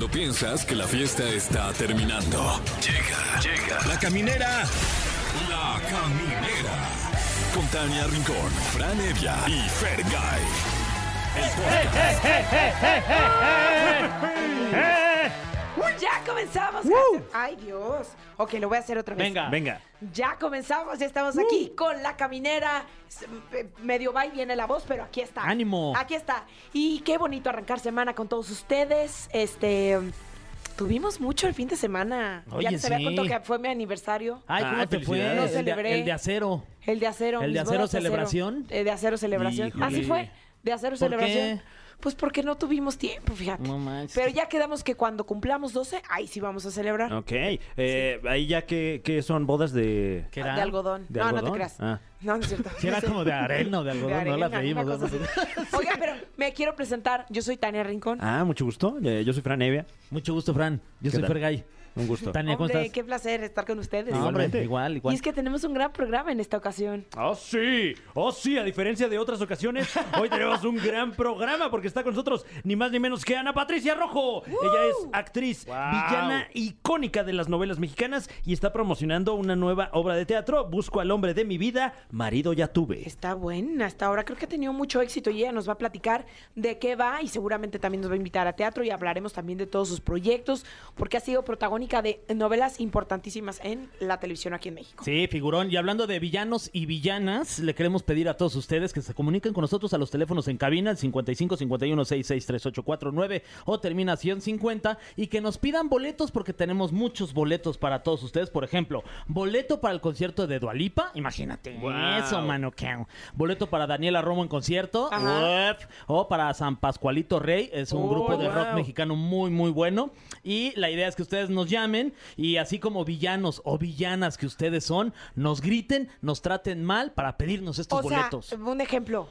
Cuando piensas que la fiesta está terminando. Llega, llega. La caminera. La caminera. Con Tania Rincón, Fran Evia y Fergay. El. Ya comenzamos. Ay, Dios. Ok, lo voy a hacer otra vez. Venga. Venga. Ya comenzamos, ya estamos aquí con la caminera. Medio va y viene la voz, pero aquí está. ¡Ánimo! Aquí está. Y qué bonito arrancar semana con todos ustedes. Este. Tuvimos mucho el fin de semana. ya Oye, les había sí. contado que fue mi aniversario. Ay, ¿cómo Ay, te fue? felicidades. No el, de, celebré. el de acero. El de acero. ¿El de acero bodas celebración? Eh, de acero celebración. Híjole. Así fue. De acero ¿Por celebración. qué? Pues porque no tuvimos tiempo, fíjate. No manches. Pero ya quedamos que cuando cumplamos 12, ahí sí vamos a celebrar. Ok. Eh, Ahí ya que, que son bodas de... ¿Qué era? De algodón. ¿De no, no te creas. Ah. No, no es cierto. Sí, era como de arena o de algodón, no la arena, una cosa. Oiga, pero me quiero presentar. Yo soy Tania Rincón. Ah, mucho gusto. Eh, Yo soy Fran Evia. Mucho gusto, Fran. Yo ¿Qué soy tal? Fergay. Un gusto. Tania, ¿cómo Hombre, estás? qué placer estar con ustedes. No, hombre, Igualmente. igual, igual. Y es que tenemos un gran programa en esta ocasión. Oh, sí. Oh, sí. A diferencia de otras ocasiones, hoy tenemos un gran programa porque está con nosotros ni más ni menos que Ana Patricia Rojo. Ella es actriz, villana icónica de las novelas mexicanas y está promocionando una nueva obra de teatro. Busco al hombre de mi vida, marido ya tuve. Está buena hasta ahora. Creo que ha tenido mucho éxito y ella nos va a platicar de qué va y seguramente también nos va a invitar a teatro y hablaremos también de todos sus proyectos porque ha sido protagónica de novelas importantísimas en la televisión aquí en México. Sí, figurón. Y hablando de villanos y villanas, le queremos pedir a todos ustedes que se comuniquen con nosotros a los teléfonos en cabina, el 55 51 66 3849 o terminación 50, y que nos pidan boletos porque tenemos muchos boletos para todos ustedes. Por ejemplo, boleto para el concierto de Dualipa, imagínate Wow. eso, mano. ¿qué? Boleto para Daniela Romo en concierto, o para San Pascualito Rey, es un Oh, grupo de rock mexicano muy, muy bueno. Y la idea es que ustedes nos llamen y así como villanos o villanas que ustedes son, nos griten, nos traten mal para pedirnos estos o sea, boletos. un ejemplo.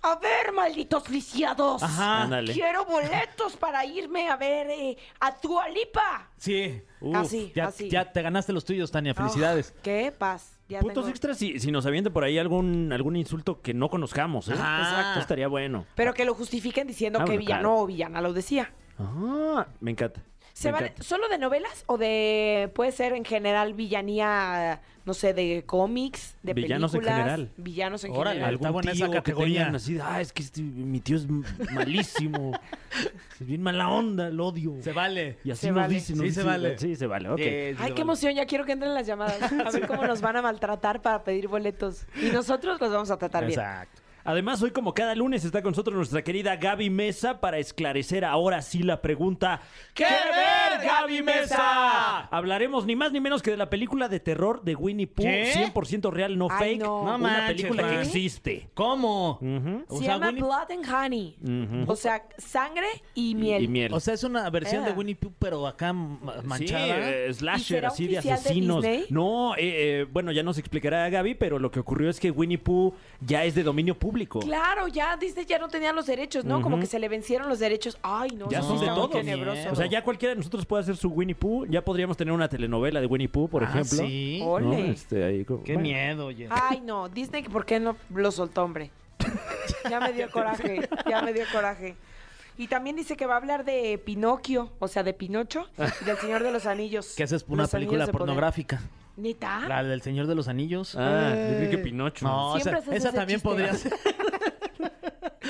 A ver, malditos lisiados. Ajá. Ándale. Quiero boletos para irme a ver eh, a tu Alipa. Sí. Uf, Así, ya, así. ya te ganaste los tuyos, Tania. Felicidades. Ah, qué paz. Ya Puntos tengo- extras si, si nos avienten por ahí algún, algún insulto que no conozcamos. ¿eh? Exacto. Estaría bueno. Pero que lo justifiquen diciendo Ah, que bueno, villano claro. o villana lo decía. Ah, me encanta. ¿Se encanta. solo de novelas o de puede ser en general villanía, no sé, de cómics, de Villanos en películas, general. villanos en Órale, general? Está Algún buena esa tío que categoría. tengan así, ah, es que este- mi tío es malísimo, es bien mala onda, lo odio. Se vale. Y así Se nos vale. dicen, nos Sí, se vale. Sí, se vale, ok. Eh, sí Ay, se qué vale. emoción, ya quiero que entren las llamadas. A ver cómo nos van a maltratar para pedir boletos. Y nosotros los vamos a tratar bien. Exacto. Además, hoy como cada lunes está con nosotros nuestra querida Gaby Mesa para esclarecer ahora sí la pregunta ¿Qué ver, Gaby Mesa? Hablaremos ni más ni menos que de la película de terror de Winnie Pooh, ¿Qué? 100% real, no Ay, fake. no. No una manches, película que existe. ¿Cómo? Ujú. O Se sea, llama Winnie- Blood and Honey. O sea, sangre y miel. Y miel. O sea, es una versión de Eh. Winnie Pooh, pero acá manchada. Sí, eh, ¿Y slasher, será así de oficial de asesinos. Disney? no, eh, eh, bueno, ya nos explicará Gaby, pero lo que ocurrió es que Winnie Pooh ya es de dominio público. Claro, ya Disney ya no tenía los derechos, ¿no? Como que se le vencieron los derechos. Ay, no, Ya eso son de todos. tenebroso. O sea, ya cualquiera de nosotros puede hacer su Winnie Pooh. Ya podríamos tener una telenovela de Winnie Pooh, por Ah, ejemplo. sí. ¿no? Ole. Este, ahí como- Qué bueno. miedo, oye. Ay, no, Disney, ¿por qué no lo soltó, hombre? ya me dio coraje, ya me dio coraje. Y también dice que va a hablar de Pinocchio, o sea, de Pinocho y del Señor de los Anillos. Que esa es una Los película Poder. ¿Neta? La del Señor de los Anillos. Ah, yo creí que Pinocho. No, Siempre esa, haces esa ese también chiste. podría ser.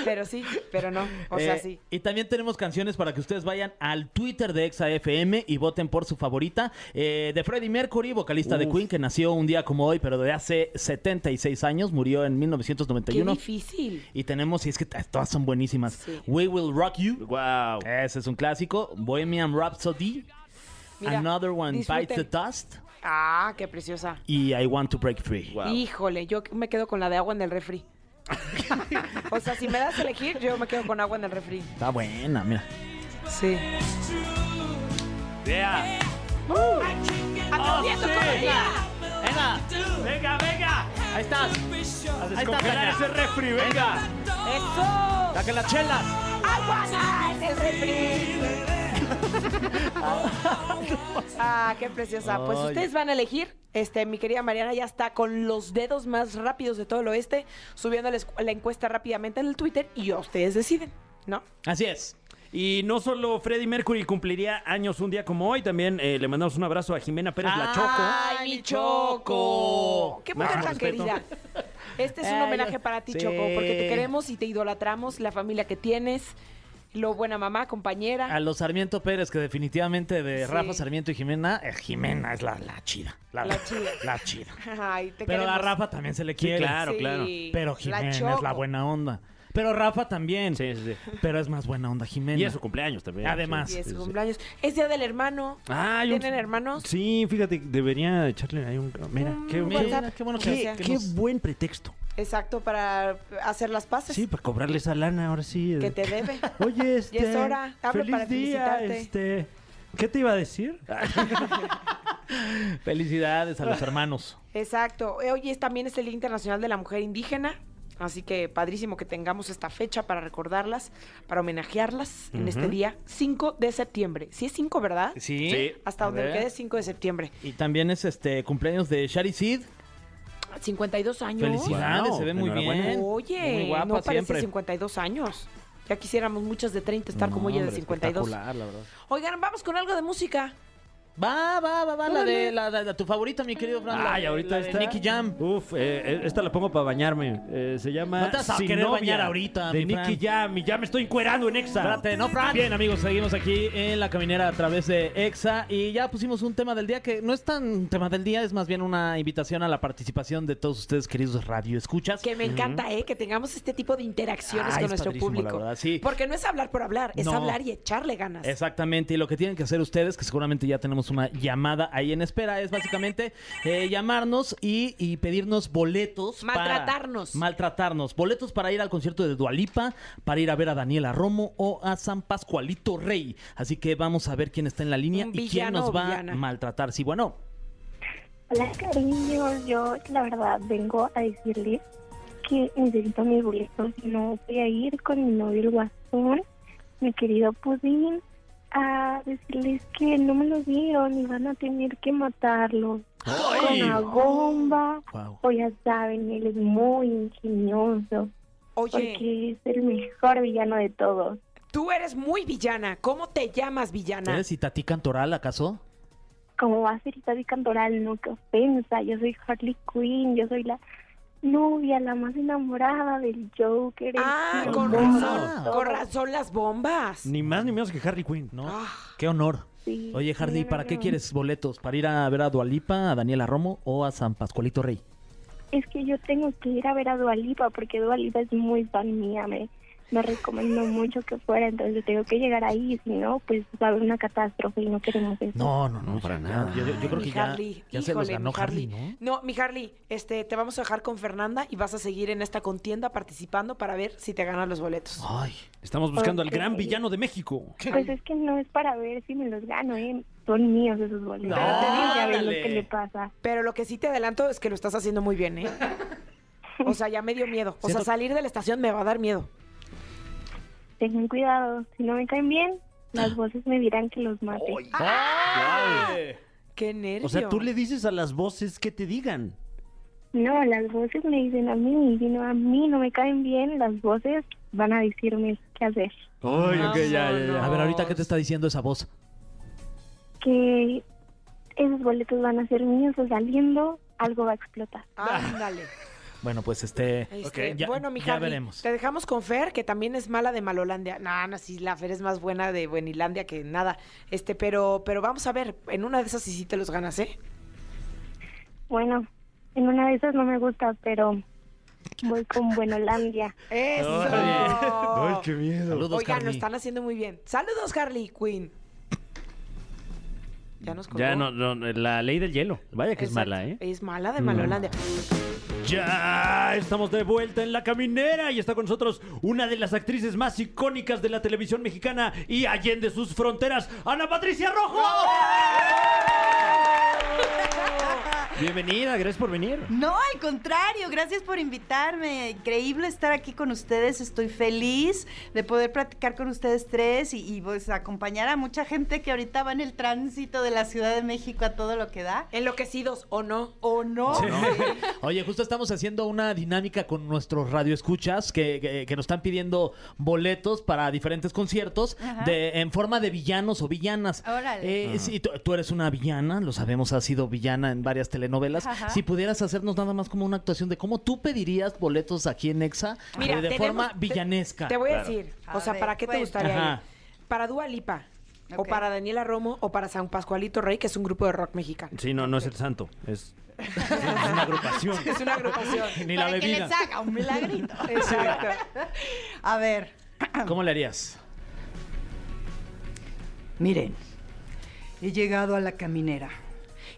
Pero sí, pero no. O sea, Eh, sí. Y también tenemos canciones para que ustedes vayan al Twitter de ExaFM y voten por su favorita. eh, de Freddie Mercury, vocalista de. Queen, que nació un día como hoy, pero de hace 76 años, murió en Qué 1991. difícil. Y tenemos, y es que todas son buenísimas. Sí. We Will Rock You. Wow. Ese es un clásico. Bohemian Rhapsody. Mira, Another One disfruten. Bites the Dust. Ah, qué preciosa. Y I Want to Break Free. Wow. Híjole, yo me quedo con la de agua en el refri. o sea, si me das a elegir, yo me quedo con agua en el refri. Está buena, mira. Sí. Yeah. ¡Aplaudiendo sí! con el día! Venga, Venga, venga. ahí estás. A está, ese refri, venga. ¡Eso! Saque las chelas. ¡Agua en el refri! ah, qué preciosa. Pues Oye. ustedes van a elegir. Este, mi querida Mariana ya está con los dedos más rápidos de todo el oeste, subiendo la, encuesta rápidamente en el Twitter y ustedes deciden, ¿no? Así es. Y no solo Freddie Mercury cumpliría años un día como hoy, también eh, le mandamos un abrazo a Jimena Pérez La Choco. ¡Ay, mi Choco! ¡Qué mujer tan respeto. querida! Este es un homenaje para ti, sí. Choco, porque te queremos y te idolatramos, la familia que tienes, lo buena mamá, compañera. A los Sarmiento Pérez, que definitivamente de Sí. Rafa Sarmiento y Jimena, eh, Jimena es la, la chida. La, La chida. La chida. Ay, te Pero a queremos. Rafa también se le quiere. claro, claro. Pero La Jimena es la buena onda. Pero Rafa también. Sí, sí, sí. Pero es más buena onda Jimena. Y es su cumpleaños también. Además. Y es su sí, sí. cumpleaños. Es día del hermano. Un- ¿Tienen hermanos? Sí, fíjate, debería echarle ahí un... Mira, qué, Mira, WhatsApp. qué bueno que, qué- qué buen pretexto. Exacto, para hacer las paces. Sí, para cobrarle esa lana, ahora sí. Que te debe. Oye, este... es hora. Hablo feliz para día, este... ¿Qué te iba a decir? Felicidades a los hermanos. Exacto. Eh, Hoy es, también es el Día Internacional de la Mujer Indígena. Así que padrísimo que tengamos esta fecha para recordarlas, para homenajearlas en este día 5 de septiembre. Sí es 5, ¿verdad? Sí. Sí. Hasta A donde quede 5 de septiembre. Y también es este cumpleaños de Shari Sid. 52 años. Felicidades, Wow, se ve muy bien. Oye, muy guapa no parece siempre. 52 años. Ya quisiéramos muchas de 30 estar como No, ella de hombre, 52. espectacular, la verdad. Oigan, vamos con algo de música. Va, va, va, va, la de la, la- la- tu favorita, mi querido Fran. Ay, ahorita la de está. Nicky Jam. Uf, eh, eh, esta la pongo para bañarme. Eh, se llama. No te vas a Sin querer novia, bañar ahorita, De mi Nicky. Jam. Y ya me estoy encuerando en Exa. Espérate, no, Fran. Bien, amigos, seguimos aquí en la caminera a través de EXA y ya pusimos un tema del día que no es tan tema del día, es más bien una invitación a la participación de todos ustedes, queridos radioescuchas. Que me encanta, ¿eh? Que tengamos este tipo de interacciones Ay, con es nuestro público. verdad, sí. Porque no es hablar por hablar, es No. hablar y echarle ganas. Exactamente, y lo que tienen que hacer ustedes, que seguramente ya tenemos una llamada ahí en espera, es básicamente eh, llamarnos y, y pedirnos boletos. para- Maltratarnos. maltratarnos. Boletos para ir al concierto de Dualipa, para ir a ver a Daniela Romo o a San Pascualito Rey. Así que vamos a ver quién está en la línea Un y quién nos va villana. a maltratar. Sí, bueno. Hola cariños, yo la verdad vengo a decirles que necesito mis boletos. No voy a ir con mi novio el guasón, mi querido Pudín, a decirles que no me los dieron y van a tener que matarlos con una bomba. Wow. O ya saben, él es muy ingenioso Oye, porque es el mejor villano de todos. tú eres muy villana. ¿Cómo te llamas villana? ¿Eres Itatí Cantoral, acaso? como va a ser Itati Cantoral, no que ofensa, yo soy Harley Quinn, yo soy la novia, la más enamorada del Joker. Ah, con razón. todo. Con razón las bombas. Ni más ni menos que Harley Quinn. ¿No? Ah. Qué honor. Sí, Oye, Hardy, ¿para qué quieres boletos? ¿Para ir a ver a Dualipa, a Daniela Romo o a San Pascualito Rey? Es que yo tengo que ir a ver a Dualipa porque Dualipa es muy fan mía, me, me recomendó mucho que fuera, entonces tengo que llegar ahí, si no, pues va a haber una catástrofe y no queremos eso. No, no, no, para nada. Yo, yo- yo creo Mi que ya, Harley, ya se los híjole, ganó Harley, ¿no? No, mi Harley, este, te vamos a dejar con Fernanda y vas a seguir en esta contienda participando para ver si te ganas los boletos. Ay, Estamos buscando al gran villano de México. Pues es que no es para ver si me los gano, ¿eh? son míos esos boletos. No, Pero ya lo que le pasa. Pero lo que sí te adelanto es que lo estás haciendo muy bien, ¿eh? O sea, ya me dio miedo. O Siento- sea, salir de la estación me va a dar miedo. Tengan cuidado, si no me caen bien, las voces me dirán que los mate. Qué nervio. O sea, tú le dices a las voces que te digan. No, las voces me dicen a mí, y si no a mí no me caen bien, las voces van a decirme qué hacer. Ay, ok, ya, ya, ya. a ver, ahorita, ¿qué te está diciendo esa voz? Que esos boletos van a ser míos o saliendo, algo va a explotar. Ándale. Bueno, pues este... Este, ya- bueno, mi ya veremos. te dejamos con Fer, que también es mala de Malolandia. No, no, sí, la Fer es más buena de Buenilandia que nada. Este, pero, pero vamos a ver, en una de esas sí, sí te los ganas, ¿eh? Bueno, en una de esas no me gusta, pero voy con Buenolandia. ¡Eso! Ay, qué miedo. Saludos, Oigan, lo están haciendo muy bien. Saludos, Harley Quinn. Ya nos colgó. Ya, no, no, la ley del hielo. Vaya que es mala, ¿eh? Es mala de Malolandia. Ya estamos de vuelta en la caminera y está con nosotros una de las actrices más icónicas de la televisión mexicana y allende sus fronteras, Ana Patricia Rojo. Bienvenida, gracias por venir. No, al contrario, gracias por invitarme. Increíble estar aquí con ustedes. Estoy feliz de poder platicar con ustedes tres y, y, pues acompañar a mucha gente que ahorita va en el tránsito de la Ciudad de México a todo lo que da. Enloquecidos o no. ¿O no? Oye, justo estamos haciendo una dinámica con nuestros radioescuchas que, que, que nos están pidiendo boletos para diferentes conciertos de, en forma de villanos o villanas. Órale. Eh, sí, tú, tú eres una villana, lo sabemos, has sido villana en varias telenovelas. Ajá. Si pudieras hacernos nada más como una actuación de cómo tú pedirías boletos aquí en Exa Mira, eh, de tenemos- forma villanesca. Te voy a Claro. decir, A o sea, ver, ¿para qué te cuenta. gustaría Ajá. ir? ¿Para Dua Lipa? ¿O para Daniela Romo? ¿O para San Pascualito Rey, que es un grupo de rock mexicano? Sí, no, no es el santo, es, es una agrupación. Es una agrupación. Ni la Para que bebida. les haga un milagrito. Exacto. A ver, ¿Cómo le harías? miren, he llegado a la caminera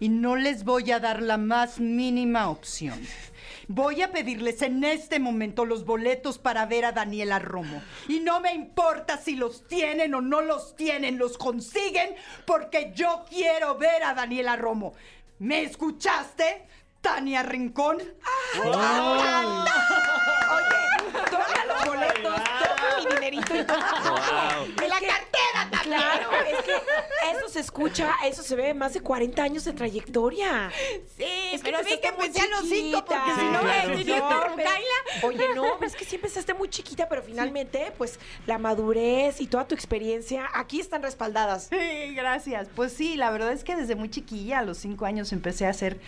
y no les voy a dar la más mínima opción. Voy a pedirles en este momento los boletos para ver a Daniela Romo. Y no me importa si los tienen o no los tienen, los consiguen porque yo quiero ver a Daniela Romo. ¿Me escuchaste? Tania Rincón. Oye, toma los boletos, toma mi dinerito y toma ¡Y la cartera! Claro, es que eso se escucha, eso se ve más de 40 años de trayectoria. Sí, Es que pero vi empezaste que empecé a los cinco porque si no me claro. diría No, "Pero, pero- Kaila". Oye, no, pero es que sí empezaste muy chiquita, pero finalmente, pues, la madurez y toda tu experiencia aquí están respaldadas. Sí, gracias. Pues sí, la verdad es que desde muy chiquilla, a los cinco años empecé a hacer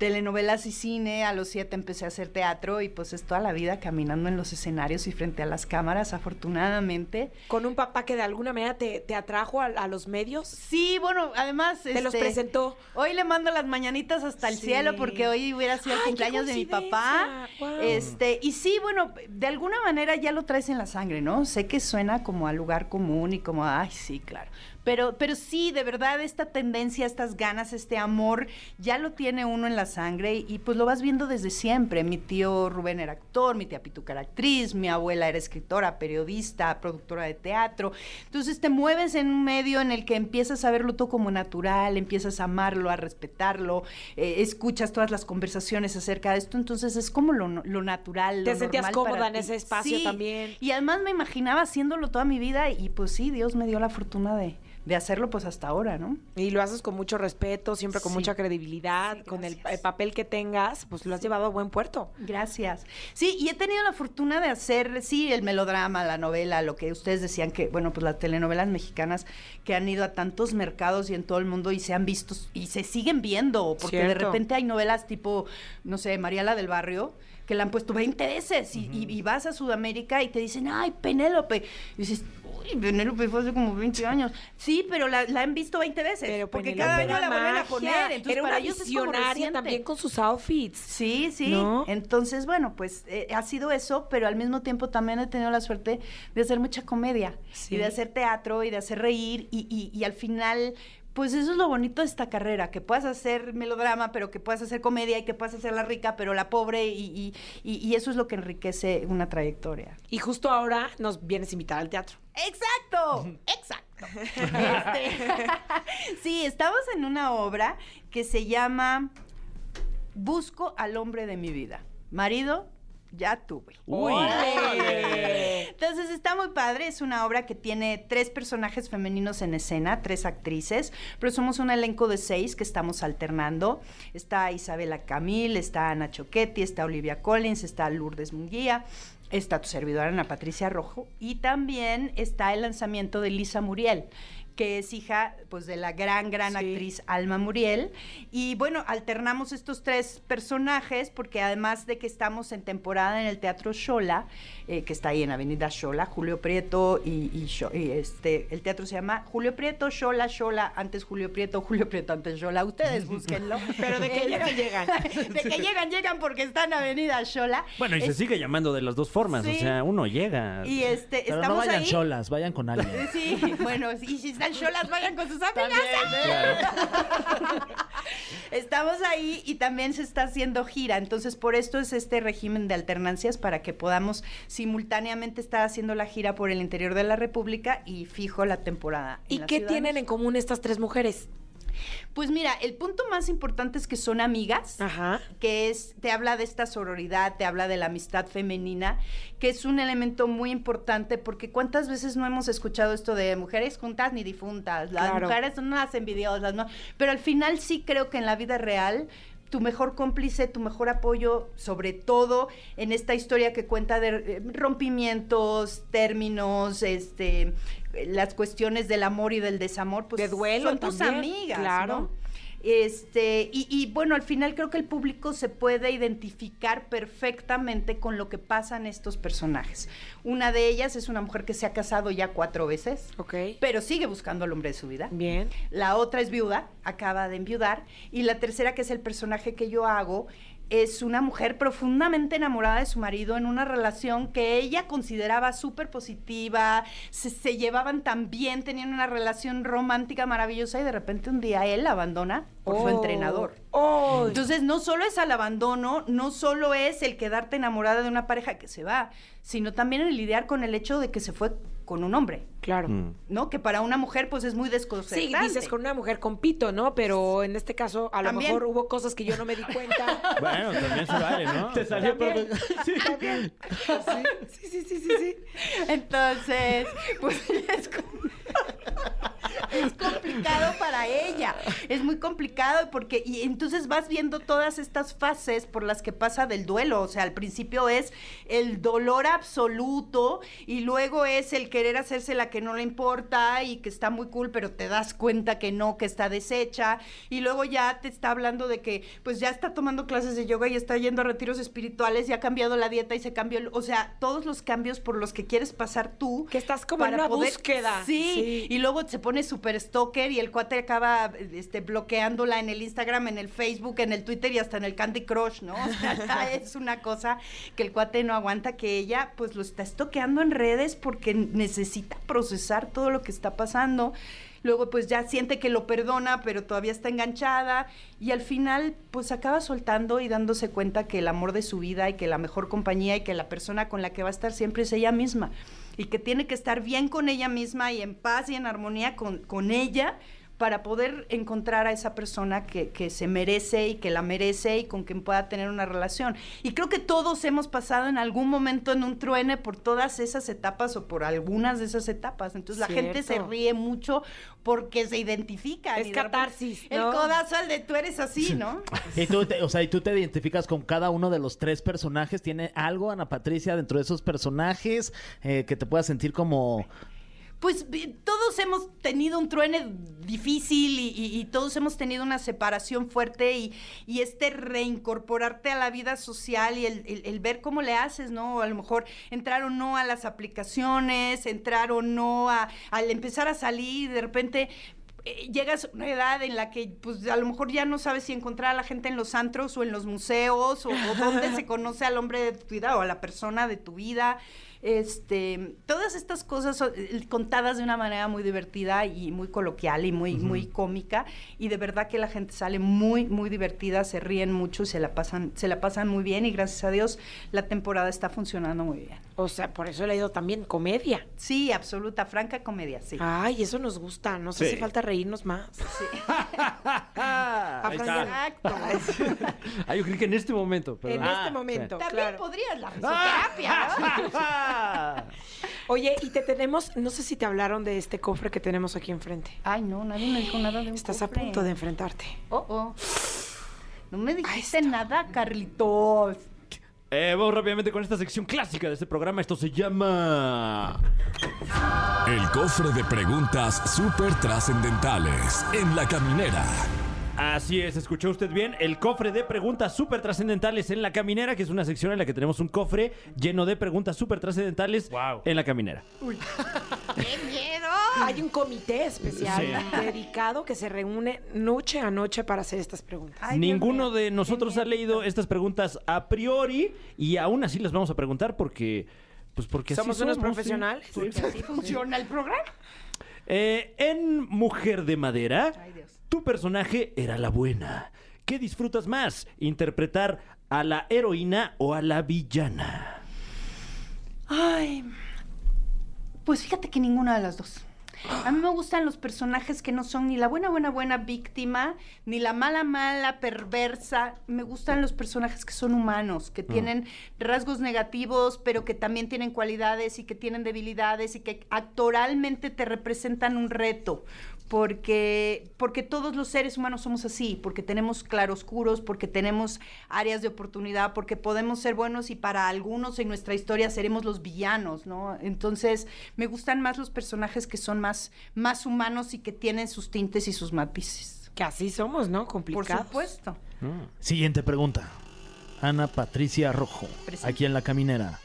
telenovelas y cine, a los siete empecé a hacer teatro y pues es toda la vida caminando en los escenarios y frente a las cámaras, afortunadamente. Con un papá que de alguna manera te, te atrajo a, a los medios, Sí, bueno, además... te los este, presentó. Hoy le mando las mañanitas hasta el Sí. cielo porque hoy hubiera sido el cumpleaños de mi papá. Este, y sí, bueno, de alguna manera ya lo traes en la sangre, ¿no? Sé que suena como a lugar común y como, ay, sí, claro. Pero, pero sí, de verdad, esta tendencia, estas ganas, este amor, ya lo tiene uno en la sangre y, y, pues lo vas viendo desde siempre. Mi tío Rubén era actor, mi tía Pituca era actriz, mi abuela era escritora, periodista, productora de teatro. Entonces te mueves en un medio en el que empiezas a verlo todo como natural, empiezas a amarlo, a respetarlo, eh, escuchas todas las conversaciones acerca de esto, entonces es como lo, lo natural. Te lo sentías normal cómoda en ti. ese espacio Sí, también. Y además me imaginaba haciéndolo toda mi vida y pues sí, Dios me dio la fortuna de, de hacerlo pues hasta ahora, ¿no? Y lo haces con mucho respeto, siempre con Sí. mucha credibilidad, Sí, con el, papel que tengas, pues lo has llevado a buen puerto. Gracias. Sí, y he tenido la fortuna de hacer, sí, el melodrama, la novela, lo que ustedes decían que, bueno, pues las telenovelas mexicanas que han ido a tantos mercados y en todo el mundo y se han visto y se siguen viendo, porque de repente hay novelas tipo, no sé, Mariala del Barrio, que la han puesto 20 veces y, y- y vas a Sudamérica y te dicen, ay, Penélope. Y dices, uy, Penélope fue hace como 20 años. Sí, pero la, la han visto 20 veces. Pero porque cada año la vuelven a poner. Entonces, era para una ellos es visionaria reciente. también con sus outfits. Sí, sí. ¿No? Entonces, bueno, pues eh, ha sido eso, pero al mismo tiempo también he tenido la suerte de hacer mucha comedia Sí. y de hacer teatro y de hacer reír y, y- y al final... Pues eso es lo bonito de esta carrera, que puedas hacer melodrama, pero que puedas hacer comedia y que puedas hacer la rica, pero la pobre, y, y- y- eso es lo que enriquece una trayectoria. Y justo ahora nos vienes a invitar al teatro. Exacto, exacto. Este, sí, estamos en una obra que se llama Busco al hombre de mi vida. Marido, ya tuve. Uy. Entonces está muy padre, es una obra que tiene tres personajes femeninos en escena, tres actrices, pero somos un elenco de seis que estamos alternando. Está Isabela Camil, está Ana Choquetti, está Olivia Collins, está Lourdes Munguía, está tu servidora Ana Patricia Rojo y también está el lanzamiento de Lisa Muriel que es hija pues de la gran gran Sí. actriz Alma Muriel y bueno alternamos estos tres personajes porque además de que estamos en temporada en el Teatro Shola eh, que está ahí en Avenida Shola Julio Prieto y, y Sho- y, este el teatro se llama Julio Prieto Shola Shola antes Julio Prieto Julio Prieto antes Shola ustedes búsquenlo Pero de que llegan, llegan. de que llegan llegan porque está en Avenida Shola Bueno, y se sigue llamando de las dos formas, Sí. o sea, uno llega. y este Pero no estamos vayan ahí solas, vayan con alguien. Sí, bueno, y si están cholas, vayan con sus amigas. Estamos ahí y también se está haciendo gira, entonces por esto es este régimen de alternancias para que podamos simultáneamente estar haciendo la gira por el interior de la República y fijo la temporada. ¿Y qué tienen en común estas tres mujeres? Pues mira, el punto más importante es que son amigas. Ajá. que es, te habla de esta sororidad, te habla de la amistad femenina, que es un elemento muy importante porque cuántas veces no hemos escuchado esto de mujeres juntas ni difuntas, las Claro. mujeres son unas envidiosas, ¿no? Pero al final sí creo que en la vida real tu mejor cómplice, tu mejor apoyo, sobre todo en esta historia que cuenta de eh, rompimientos, términos, este, las cuestiones del amor y del desamor, pues De duelo son tus amigas, claro. ¿no? Este, y, y, bueno, al final creo que el público se puede identificar perfectamente con lo que pasan estos personajes. Una de ellas es una mujer que se ha casado ya cuatro veces, Ok. pero sigue buscando al hombre de su vida. Bien. La otra es viuda, acaba de enviudar. Y la tercera, que es el personaje que yo hago, es una mujer profundamente enamorada de su marido en una relación que ella consideraba súper positiva, se, se llevaban tan bien, tenían una relación romántica maravillosa y de repente un día él la abandona por su Oh. entrenador. Oh. Entonces, no solo es al abandono, no solo es el quedarte enamorada de una pareja que se va, sino también el lidiar con el hecho de que se fue con un hombre, claro. Mm. ¿no? Que para una mujer, pues es muy Sí, desconcertante. dices con una mujer con pito, ¿no? Pero en este caso, a lo mejor hubo cosas que yo no me di cuenta. Bueno, también se vale, ¿no? Te salió profe- Sí. Sí, sí, sí, sí, sí. Entonces, pues es, es complicado para ella. Es muy complicado porque, y entonces vas viendo todas estas fases por las que pasa del duelo. O sea, al principio es el dolor absoluto y luego es el querer hacerse la que no le importa y que está muy cool, pero te das cuenta que no, que está deshecha. Y luego ya te está hablando de que, pues ya está tomando clases de yoga y está yendo a retiros espirituales y ha cambiado la dieta y se cambió, el- o sea, todos los cambios por los que quieres pasar tú. Que estás como en una búsqueda. Sí, Sí. y luego se pone súper stalker y el cuate acaba este, bloqueándola en el Instagram, en el Facebook, en el Twitter y hasta en el Candy Crush, ¿no? O sea, es una cosa que el cuate no aguanta, que ella pues lo está estoqueando en redes porque necesita procesar todo lo que está pasando. Luego pues ya siente que lo perdona, pero todavía está enganchada y al final pues acaba soltando y dándose cuenta que el amor de su vida y que la mejor compañía y que la persona con la que va a estar siempre es ella misma y que tiene que estar bien con ella misma y en paz y en armonía con, con ella para poder encontrar a esa persona que, que se merece y que la merece y con quien pueda tener una relación. Y creo que todos hemos pasado en algún momento en un truene por todas esas etapas o por algunas de esas etapas. Entonces la gente se ríe mucho porque se identifica. Es catarsis, El ¿no? codazo al de tú eres así, ¿no? Y tú, te- o sea, y tú te identificas con cada uno de los tres personajes. ¿Tiene algo, Ana Patricia, dentro de esos personajes eh, que te pueda sentir como... Pues todos hemos tenido un truene difícil y, todos hemos tenido una separación fuerte y, este reincorporarte a la vida social y el, ver cómo le haces, ¿no? A lo mejor entrar o no a las aplicaciones, entrar o no a, al empezar a salir, de repente eh, llegas a una edad en la que pues a lo mejor ya no sabes si encontrar a la gente en los antros o en los museos o, o dónde se conoce al hombre de tu vida o a la persona de tu vida. Este, todas estas cosas son, eh, contadas de una manera muy divertida y muy coloquial y muy, muy cómica. Y de verdad que la gente sale muy, muy divertida, se ríen mucho y se la pasan, se la pasan muy bien. Y gracias a Dios, la temporada está funcionando muy bien. O sea, por eso he leído también comedia. Sí, absoluta, franca comedia, sí. Ay, eso nos gusta. Nos Sí. hace falta reírnos más. A Ahí está. Exacto. Ah, yo creí que en este momento. En perdón. este momento, También claro. podrías la risoterapia, ¿no? Oye, y te tenemos, no sé si te hablaron de este cofre que tenemos aquí enfrente. Ay, no, nadie me dijo nada de un Estás a punto de enfrentarte. Oh, oh. No me dijiste nada, Carlitos. Eh, vamos rápidamente con esta sección clásica de este programa. Esto se llama... El cofre de preguntas súper trascendentales en la caminera. Así es, escuchó usted bien, el cofre de preguntas súper trascendentales en la caminera, que es una sección en la que tenemos un cofre lleno de preguntas súper trascendentales Wow. en la caminera. ¡Qué miedo! Hay un comité especial Sí. dedicado que se reúne noche a noche para hacer estas preguntas. Ay, Dios Ninguno mío, de qué nosotros ha miedo. leído estas preguntas a priori y aún así las vamos a preguntar porque... Pues porque así Somos unos sí. profesionales. Porque así funciona el programa. Eh, en Mujer de Madera, Ay, Dios. Tu personaje era la buena. ¿Qué disfrutas más? ¿Interpretar a la heroína o a la villana? Ay, pues fíjate que ninguna de las dos. A mí me gustan los personajes que no son ni la buena, buena, buena víctima, ni la mala, mala, perversa. Me gustan los personajes que son humanos, que tienen rasgos negativos, pero que también tienen cualidades y que tienen debilidades y que actoralmente te representan un reto. Porque, porque todos los seres humanos somos así, porque tenemos claroscuros, porque tenemos áreas de oportunidad, porque podemos ser buenos y para algunos en nuestra historia seremos los villanos, ¿no? Entonces, me gustan más los personajes que son más, más humanos y que tienen sus tintes y sus matices. Que así somos, ¿no? Por Complicados. supuesto. Siguiente pregunta. Ana Patricia Rojo, Presente. aquí en La Caminera.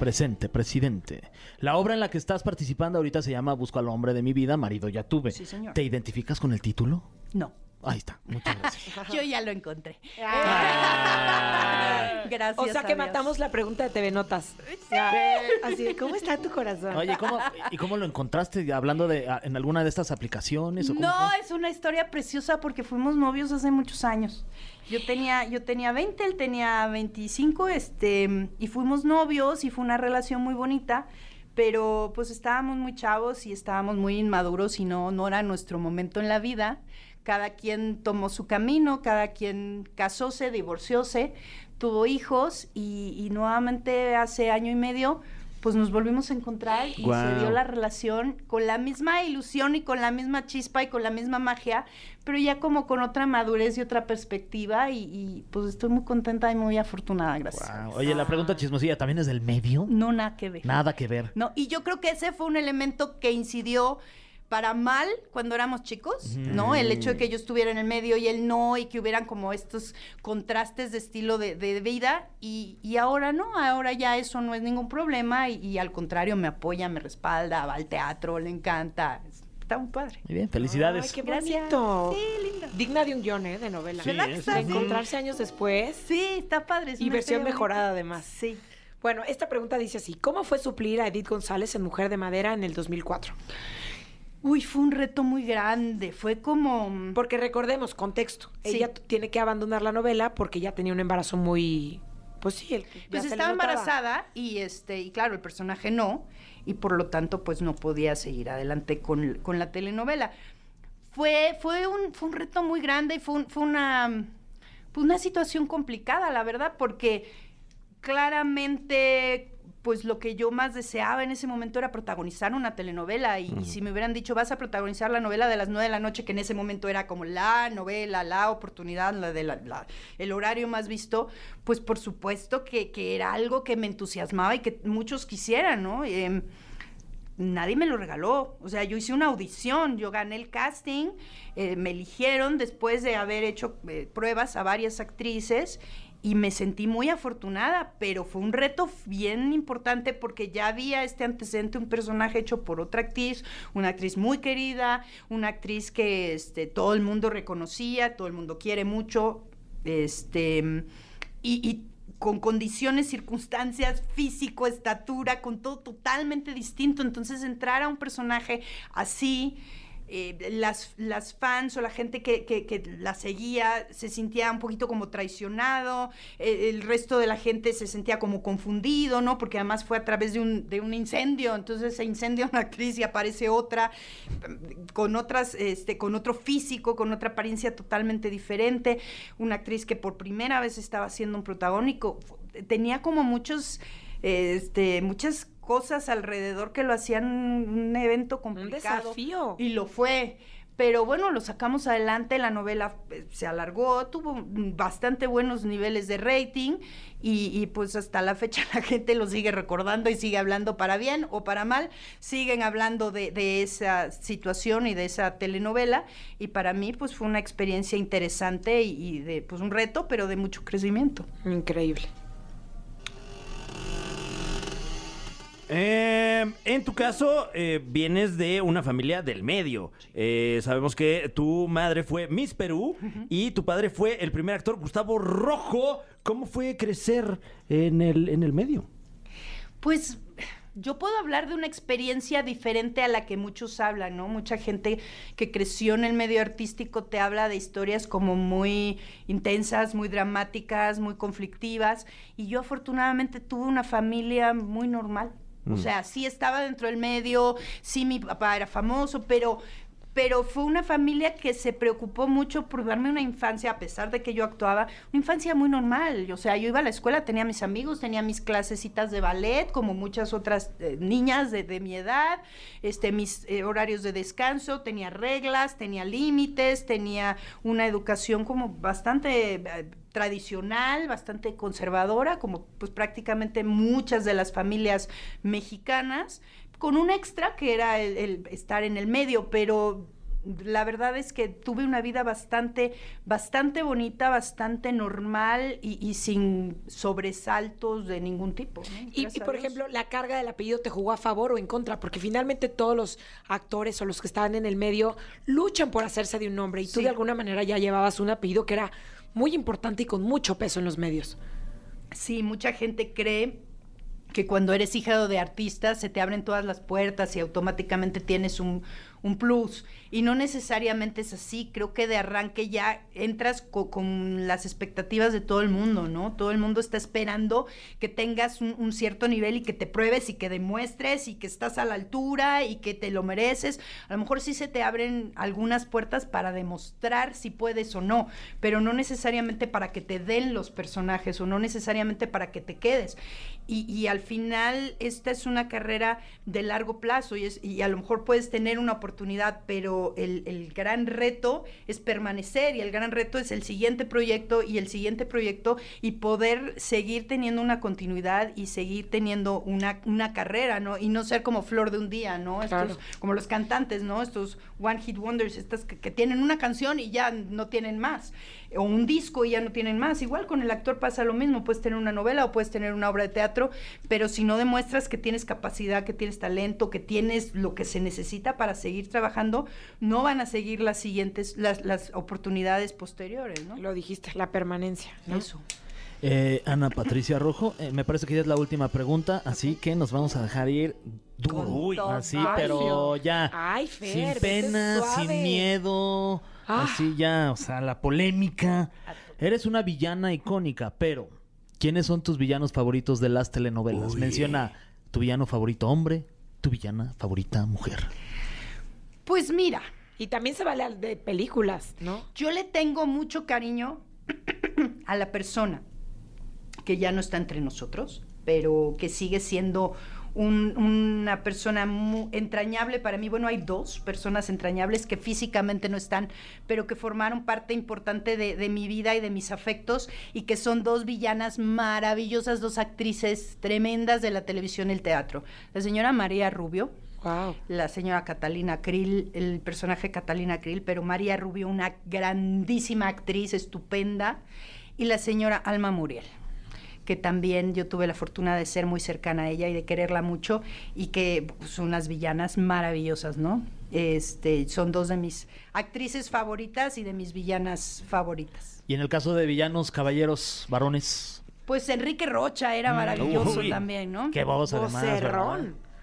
Presente, presidente. La obra en la que estás participando ahorita se llama Busco al hombre de mi vida, marido ya tuve. Sí, señor. ¿Te identificas con el título? No. Ahí está, muchas gracias. Yo ya lo encontré. Ah. Gracias. O sea que matamos la pregunta de TV Notas. Así de, ¿cómo está tu corazón? Oye, ¿cómo, ¿y cómo lo encontraste? ¿Hablando de ah, en alguna de estas aplicaciones? O cómo No, fue? es una historia preciosa porque fuimos novios hace muchos años. Yo tenía, yo tenía 20, él tenía 25, este, y fuimos novios y fue una relación muy bonita, pero pues estábamos muy chavos y estábamos muy inmaduros y no, no era nuestro momento en la vida. Cada quien tomó su camino, cada quien casóse, divorcióse, tuvo hijos y, y nuevamente hace año y medio pues nos volvimos a encontrar y se dio la relación con la misma ilusión y con la misma chispa y con la misma magia, pero ya como con otra madurez y otra perspectiva y, y, pues estoy muy contenta y muy afortunada, gracias. Guau. Oye, la pregunta chismosilla, ¿también es del medio? No, nada que ver. Nada que ver. No, y yo creo que ese fue un elemento que incidió para mal cuando éramos chicos, ¿no? El hecho de que yo estuviera en el medio y él no, y que hubieran como estos contrastes de estilo de, de vida, y, y ahora no, ahora ya eso no es ningún problema, y, y al contrario me apoya, me respalda, va al teatro, le encanta, está muy padre. Muy bien, felicidades. Ay, qué Gracias. bonito. Sí, linda. Digna de un guion, ¿eh? De novela. Sí, ¿Verdad que es, está De encontrarse años después. Sí, está padre. es Y versión mejorada, además. Sí. Bueno, esta pregunta dice así: ¿Cómo fue suplir a Edith González en Mujer de Madera en el 2004? Uy, fue un reto muy grande, fue como... Porque recordemos, contexto. Sí. Ella tiene que abandonar la novela porque ya tenía un embarazo muy. Pues sí, el, Pues estaba embarazada y este y claro, el personaje no y por lo tanto pues no podía seguir adelante con, con la telenovela. Fue fue un fue un reto muy grande y fue, un- fue una pues una situación complicada, la verdad, porque claramente pues lo que yo más deseaba en ese momento era protagonizar una telenovela y, y si me hubieran dicho vas a protagonizar la novela de las nueve de la noche que en ese momento era como la novela, la oportunidad, la de la, la- el horario más visto, pues por supuesto que, que era algo que me entusiasmaba y que muchos quisieran, ¿no? Em, nadie me lo regaló. O sea, yo hice una audición, yo gané el casting, eh, me eligieron después de haber hecho eh, pruebas a varias actrices y me sentí muy afortunada, pero fue un reto bien importante porque ya había este antecedente, un personaje hecho por otra actriz, una actriz muy querida, una actriz que este, todo el mundo reconocía, todo el mundo quiere mucho, este, y, y con condiciones, circunstancias, físico, estatura, con todo totalmente distinto. Entonces entrar a un personaje así, eh, las, las fans o la gente que, que- la seguía se sentía un poquito como traicionado, eh, el resto de la gente se sentía como confundido, ¿no? Porque además fue a través de un, de un incendio, entonces se incendia una actriz y aparece otra con otras, este, con otro físico, con otra apariencia totalmente diferente, una actriz que por primera vez estaba haciendo un protagónico, tenía como muchos, este, muchas cosas alrededor que lo hacían un evento Un complicado. desafío. Y lo fue. Pero bueno, lo sacamos adelante, la novela eh, se alargó, tuvo bastante buenos niveles de rating y, y, pues hasta la fecha la gente lo sigue recordando y sigue hablando para bien o para mal, siguen hablando de, de esa situación y de esa telenovela y para mí pues fue una experiencia interesante y, y de pues un reto, pero de mucho crecimiento. Increíble. Eh, en tu caso, eh, vienes de una familia del medio. Eh, sabemos que tu madre fue Miss Perú y tu padre fue el primer actor, Gustavo Rojo. ¿Cómo fue crecer en el, en el medio? Pues yo puedo hablar de una experiencia diferente a la que muchos hablan, ¿no? Mucha gente que creció en el medio artístico te habla de historias como muy intensas, muy dramáticas, muy conflictivas, y yo afortunadamente tuve una familia muy normal. O sea, sí estaba dentro del medio, sí mi papá era famoso, pero pero fue una familia que se preocupó mucho por darme una infancia, a pesar de que yo actuaba, una infancia muy normal. O sea, yo iba a la escuela, tenía mis amigos, tenía mis clasecitas de ballet, como muchas otras eh, niñas de, mi edad, este, mis eh, horarios de descanso, tenía reglas, tenía límites, tenía una educación como bastante... eh, tradicional, bastante conservadora, como pues prácticamente muchas de las familias mexicanas, con un extra que era el, el estar en el medio, pero la verdad es que tuve una vida bastante, bastante bonita, bastante normal y, y sin sobresaltos de ningún tipo. ¿no? Y, por ejemplo, la carga del apellido te jugó a favor o en contra, porque finalmente todos los actores o los que estaban en el medio luchan por hacerse de un nombre y tú Sí. de alguna manera ya llevabas un apellido que era muy importante y con mucho peso en los medios. Sí, mucha gente cree que cuando eres hija de artistas se te abren todas las puertas y automáticamente tienes un, un plus. Y no necesariamente es así. Creo que de arranque ya entras co- con las expectativas de todo el mundo, ¿no? Todo el mundo está esperando que tengas un, un cierto nivel y que te pruebes y que demuestres y que estás a la altura y que te lo mereces. A lo mejor sí se te abren algunas puertas para demostrar si puedes o no, pero no necesariamente para que te den los personajes o no necesariamente para que te quedes. Y, y al final esta es una carrera de largo plazo y, es, y a lo mejor puedes tener una oportunidad, pero el, el gran reto es permanecer y el gran reto es el siguiente proyecto y el siguiente proyecto y poder seguir teniendo una continuidad y seguir teniendo una, una carrera, ¿no? Y no ser como flor de un día, ¿no? Estos, como los cantantes, ¿no? Estos one hit wonders, estas que, que tienen una canción y ya no tienen más, o un disco y ya no tienen más. Igual con el actor pasa lo mismo, puedes tener una novela o puedes tener una obra de teatro, pero si no demuestras que tienes capacidad, que tienes talento, que tienes lo que se necesita para seguir trabajando, no van a seguir las siguientes, las, las oportunidades posteriores, ¿no? Lo dijiste, la permanencia. ¿no? Eso. Eh, Ana Patricia Rojo, eh, me parece que ya es la última pregunta, así que nos vamos a dejar ir duro. Uy, así, Ay, pero ya. Ay, Fer, sin pena, sin miedo. Ah. Así ya, o sea, la polémica. Eres una villana icónica, pero ¿quiénes son tus villanos favoritos de las telenovelas? Menciona tu villano favorito hombre, tu villana favorita mujer. Pues mira, Y también se vale al de películas, ¿no? Yo le tengo mucho cariño a la persona que ya no está entre nosotros, pero que sigue siendo un- una persona mu- entrañable para mí. Bueno, hay dos personas entrañables que físicamente no están, pero que formaron parte importante de, de mi vida y de mis afectos y que son dos villanas maravillosas, dos actrices tremendas de la televisión y el teatro. La señora María Rubio, Wow. la señora Catalina Krill, el personaje Catalina Krill, pero María Rubio, una grandísima actriz, estupenda, y la señora Alma Muriel, que también yo tuve la fortuna de ser muy cercana a ella y de quererla mucho, y que pues, son unas villanas maravillosas, ¿no? Este, son dos de mis actrices favoritas y de mis villanas favoritas. Y en el caso de villanos, caballeros, varones. Pues Enrique Rocha era maravilloso Uy, también, ¿no? Qué voz además.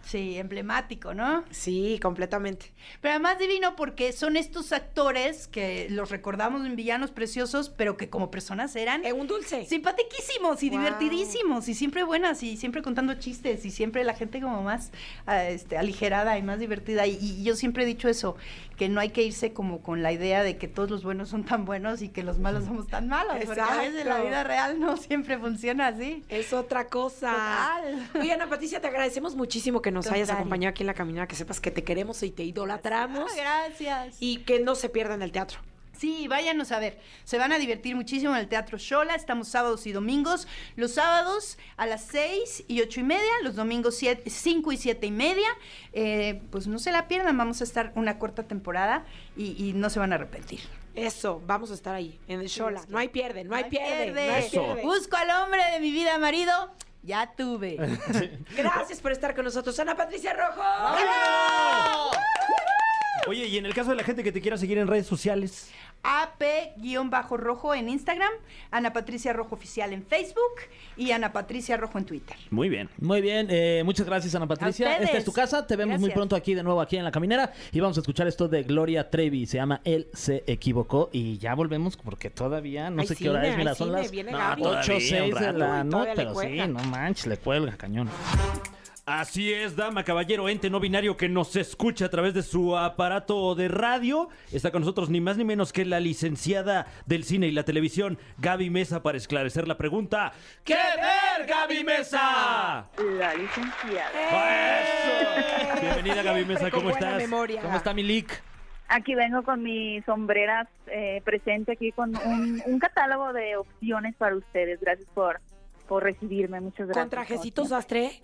Sí, emblemático, ¿no? Sí, completamente. Pero además divino porque son estos actores que los recordamos en villanos preciosos, pero que como personas eran Eh, un dulce. simpaticísimos y Wow. divertidísimos y siempre buenas y siempre contando chistes y siempre la gente como más ah, este, aligerada y más divertida. Y, y yo siempre he dicho eso, que no hay que irse como con la idea de que todos los buenos son tan buenos y que los malos somos tan malos. Porque a veces la Exacto. vida real no siempre funciona así. Es otra cosa. Total. Oye, Ana Patricia, te agradecemos muchísimo que nos hayas Contrario. acompañado aquí en la caminada, que sepas que te queremos y te idolatramos. Ah, gracias. Y que no se pierdan el teatro. Sí, váyanos a ver. Se van a divertir muchísimo en el Teatro Shola. Estamos sábados y domingos. Los sábados a las seis y ocho y media, los domingos siete, cinco y siete y media. Eh, pues no se la pierdan, vamos a estar una corta temporada y, y no se van a arrepentir. Eso, vamos a estar ahí, en el Shola. No hay pierde, no hay pierde. pierde. No hay Eso. pierde. Busco al hombre de mi vida, marido. Ya tuve. Gracias por estar con nosotros, Ana Patricia Rojo. Oye, y en el caso de la gente que te quiera seguir en redes sociales, AP-rojo en Instagram, Ana Patricia Rojo Oficial en Facebook y Ana Patricia Rojo en Twitter. muy bien. Muy bien, eh, muchas gracias Ana Patricia. Esta es tu casa, te vemos muy pronto aquí de nuevo aquí en la caminera y vamos a escuchar esto de Gloria Trevi, se llama Él se equivocó y ya volvemos porque todavía no sé qué hora es, mira, son cine, las viene no, Gaby. 8 Todavía, 6 un de la no, le pero sí, no manches, le cuelga cañón. Así es, dama, caballero, ente no binario que nos escucha a través de su aparato de radio. Está con nosotros ni más ni menos que la licenciada del cine y la televisión, Gaby Mesa, para esclarecer la pregunta. ¿Qué ver, Gaby Mesa? La licenciada. ¡Eso! Bienvenida, Gaby Mesa, ¿cómo buena estás? memoria. ¿Cómo está mi leak? Aquí vengo con mis sombreras eh, presente aquí con un, un catálogo de opciones para ustedes. Gracias por, por recibirme. Muchas gracias. Con trajecitos sastre.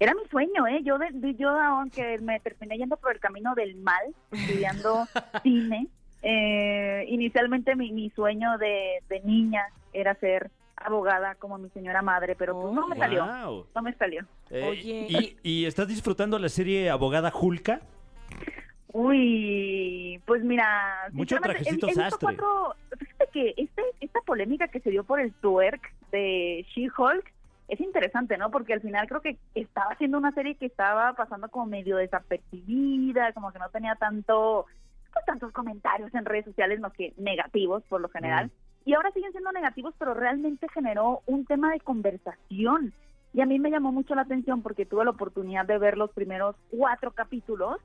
Era mi sueño, ¿eh? Yo, de, de- yo aunque me terminé yendo por el camino del mal, estudiando cine, eh, inicialmente mi, mi sueño de, de niña era ser abogada como mi señora madre, pero pues no me Oh. salió. No me salió. Eh, Oye, ¿y, y estás disfrutando la serie Abogada Julka? Uy, pues mira, Mucho trajecito he- he visto sastre. cuatro- fíjate que este, esta polémica que se dio por el twerk de She-Hulk es interesante, ¿no? Porque al final creo que estaba haciendo una serie que estaba pasando como medio desapercibida, como que no tenía tanto, pues, tantos comentarios en redes sociales, más que negativos por lo general. Y ahora siguen siendo negativos, pero realmente generó un tema de conversación. Y a mí me llamó mucho la atención porque tuve la oportunidad de ver los primeros cuatro capítulos.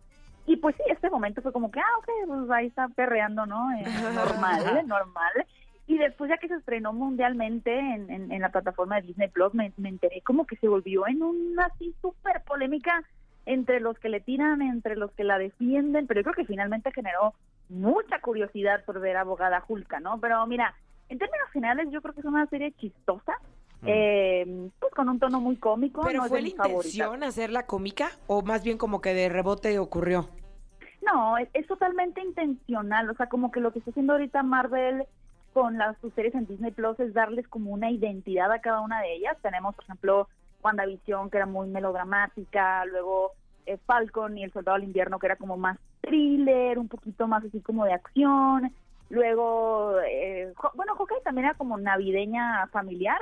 Y pues sí, este momento fue como que, ah, ok, pues ahí está perreando, ¿no? Eh, normal, normal. Y después ya que se estrenó mundialmente en, en- en la plataforma de Disney Plus, me, me enteré como que se volvió en una así súper polémica entre los que le tiran, entre los que la defienden, pero yo creo que finalmente generó mucha curiosidad por ver a Abogada Julka, ¿no? Pero mira, en términos generales yo creo que es una serie chistosa, eh, pues con un tono muy cómico. ¿Pero no fue la intención hacerla cómica o más bien como que de rebote ocurrió? No, es, es totalmente intencional. O sea, como que lo que está haciendo ahorita Marvel con las sus series en Disney Plus es darles como una identidad a cada una de ellas. Tenemos, por ejemplo, WandaVision, que era muy melodramática, luego eh, Falcon y El Soldado del Invierno, que era como más thriller, un poquito más así como de acción. Luego, eh, bueno, Hawkeye también era como navideña familiar.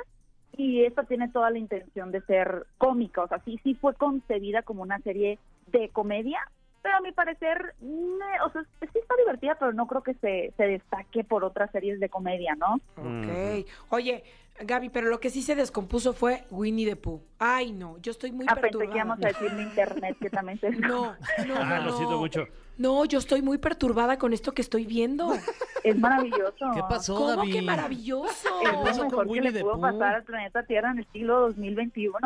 Y esta tiene toda la intención de ser cómica, o sea, sí, sí fue concebida como una serie de comedia, pero a mi parecer, me- o sea, sí está divertida, pero no creo que se, se destaque por otras series de comedia, ¿no? Ok. Oye, Gaby, pero lo que sí se descompuso fue Winnie the Pooh. Ay, no, yo estoy muy Ah, pensé que perturbada. íbamos a decir de internet, que también se... No, no, Ah, no, lo siento mucho. No, yo estoy muy perturbada con esto que estoy viendo. Es maravilloso. ¿Qué pasó, ¿Cómo Gaby? que maravilloso? Es pasó lo con mejor que Winnie le the pudo Pooh? pasar al planeta Tierra en el siglo 2021.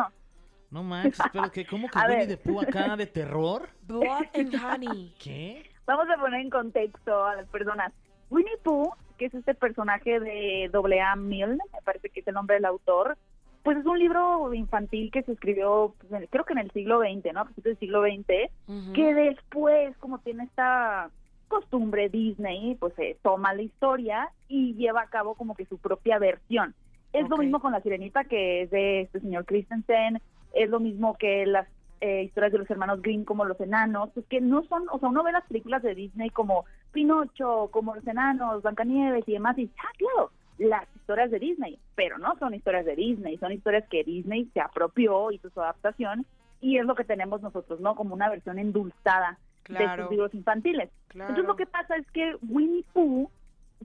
No manches, pero que ¿cómo que A Winnie the Pooh acá de terror? Blood and Honey. ¿Qué? Vamos a poner en contexto a las personas. Winnie Pooh, que es este personaje de A.A. Milne, me parece que es el nombre del autor, pues es un libro infantil que se escribió, pues, en- creo que en el siglo XX, ¿no? A principios del siglo XX, que después, como tiene esta costumbre Disney, pues se toma la historia y lleva a cabo como que su propia versión. Es lo mismo con La Sirenita, que es de este señor Christensen, es lo mismo que las eh, historias de los hermanos Grimm como Los Enanos, pues que no son, o sea, uno ve las películas de Disney como Pinocho, como Los Enanos, Blancanieves y demás, y ah, claro, las historias de Disney, pero no son historias de Disney, son historias que Disney se apropió, hizo su adaptación, y es lo que tenemos nosotros, ¿no? Como una versión endulzada de estos libros infantiles. claro. Entonces lo que pasa es que Winnie Pooh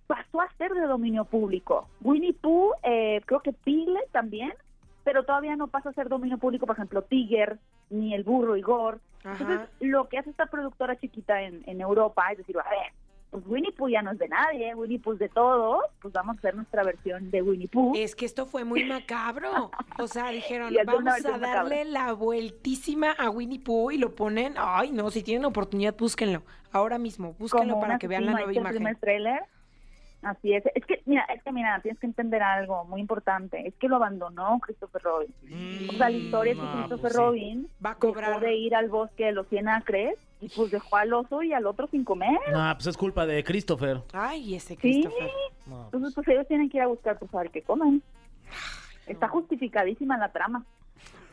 pasó a ser de dominio público. Winnie Pooh, eh, creo que Piglet también, pero todavía no pasa a ser dominio público, por ejemplo, Tiger, ni el burro Igor. Ajá. Entonces, lo que hace esta productora chiquita en, en Europa es decir, a ver, pues Winnie Pooh ya no es de nadie, Winnie Pooh es de todos, pues vamos a hacer nuestra versión de Winnie Pooh. Es que esto fue muy macabro. O sea, dijeron, vamos a darle la vueltísima a Winnie Pooh y lo ponen. Ay, no, si tienen oportunidad, búsquenlo. Ahora mismo, búsquenlo como para que vean la nueva está el imagen. primer tráiler. Así es. Es que, mira, es que, mira, tienes que entender algo muy importante. Es que lo abandonó Christopher Robin. O sea, la historia es que Mm, no, Christopher pues sí. Robin Va a dejó cobrar. de ir al bosque de los 100 acres y pues dejó al oso y al otro sin comer. No, pues es culpa de Christopher. Ay, ese Sí. Christopher. No, Entonces, pues ellos tienen que ir a buscar, pues, a ver qué comen. Está justificadísima la trama.